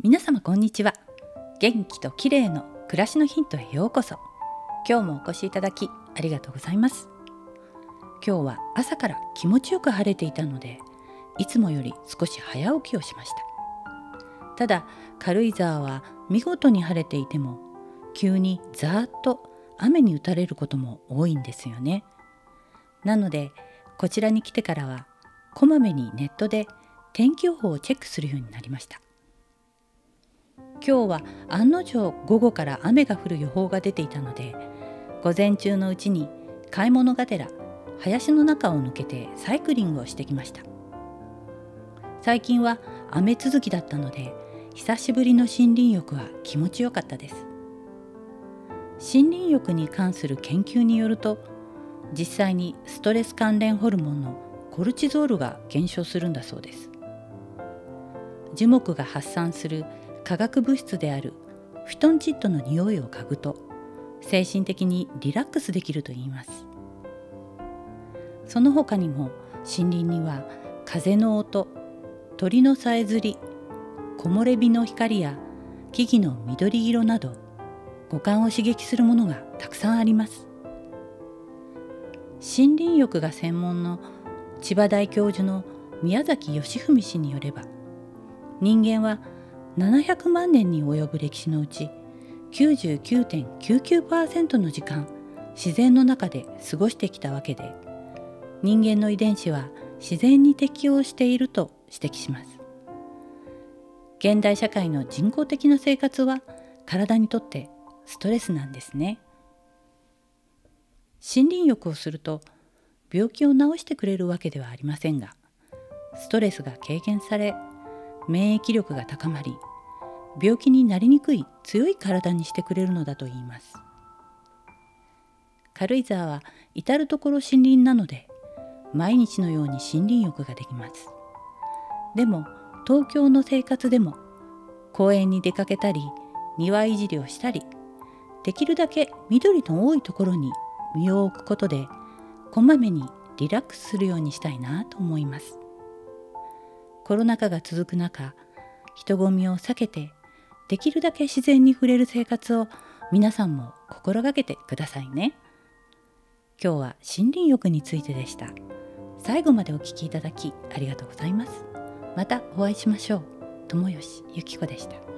皆様こんにちは。元気と綺麗の暮らしのヒントへようこそ。今日もお越しいただきありがとうございます。今日は朝から気持ちよく晴れていたのでいつもより少し早起きをしました。ただ軽井沢は見事に晴れていても急にザーッと雨に打たれることも多いんですよね。なのでこちらに来てからはこまめにネットで天気予報をチェックするようになりました。今日は案の定午後から雨が降る予報が出ていたので午前中のうちに買い物がてら林の中を抜けてサイクリングをしてきました。最近は雨続きだったので久しぶりの森林浴は気持ちよかったです。森林浴に関する研究によると実際にストレス関連ホルモンのコルチゾールが減少するんだそうです。樹木が発散する化学物質であるフィトンチッドの匂いを嗅ぐと精神的にリラックスできるといいます。その他にも森林には風の音鳥のさえずり木漏れ日の光や木々の緑色など五感を刺激するものがたくさんあります。森林浴が専門の千葉大教授の宮崎義文氏によれば人間は700万年に及ぶ歴史のうち99.99%の時間自然の中で過ごしてきたわけで人間の遺伝子は自然に適応していると指摘します。現代社会の人工的な生活は体にとってストレスなんですね。森林浴をすると病気を治してくれるわけではありませんがストレスが軽減され免疫力が高まり病気になりにくい強い体にしてくれるのだといいます。軽井沢は至る所森林なので毎日のように森林浴ができます。でも東京の生活でも公園に出かけたり庭いじりをしたりできるだけ緑の多いところに身を置くことでこまめにリラックスするようにしたいなと思います。コロナ禍が続く中人混みを避けてできるだけ自然に触れる生活を皆さんも心がけてくださいね。今日は森林浴についてでした。最後までお聞きいただきありがとうございます。またお会いしましょう。友吉ゆき子でした。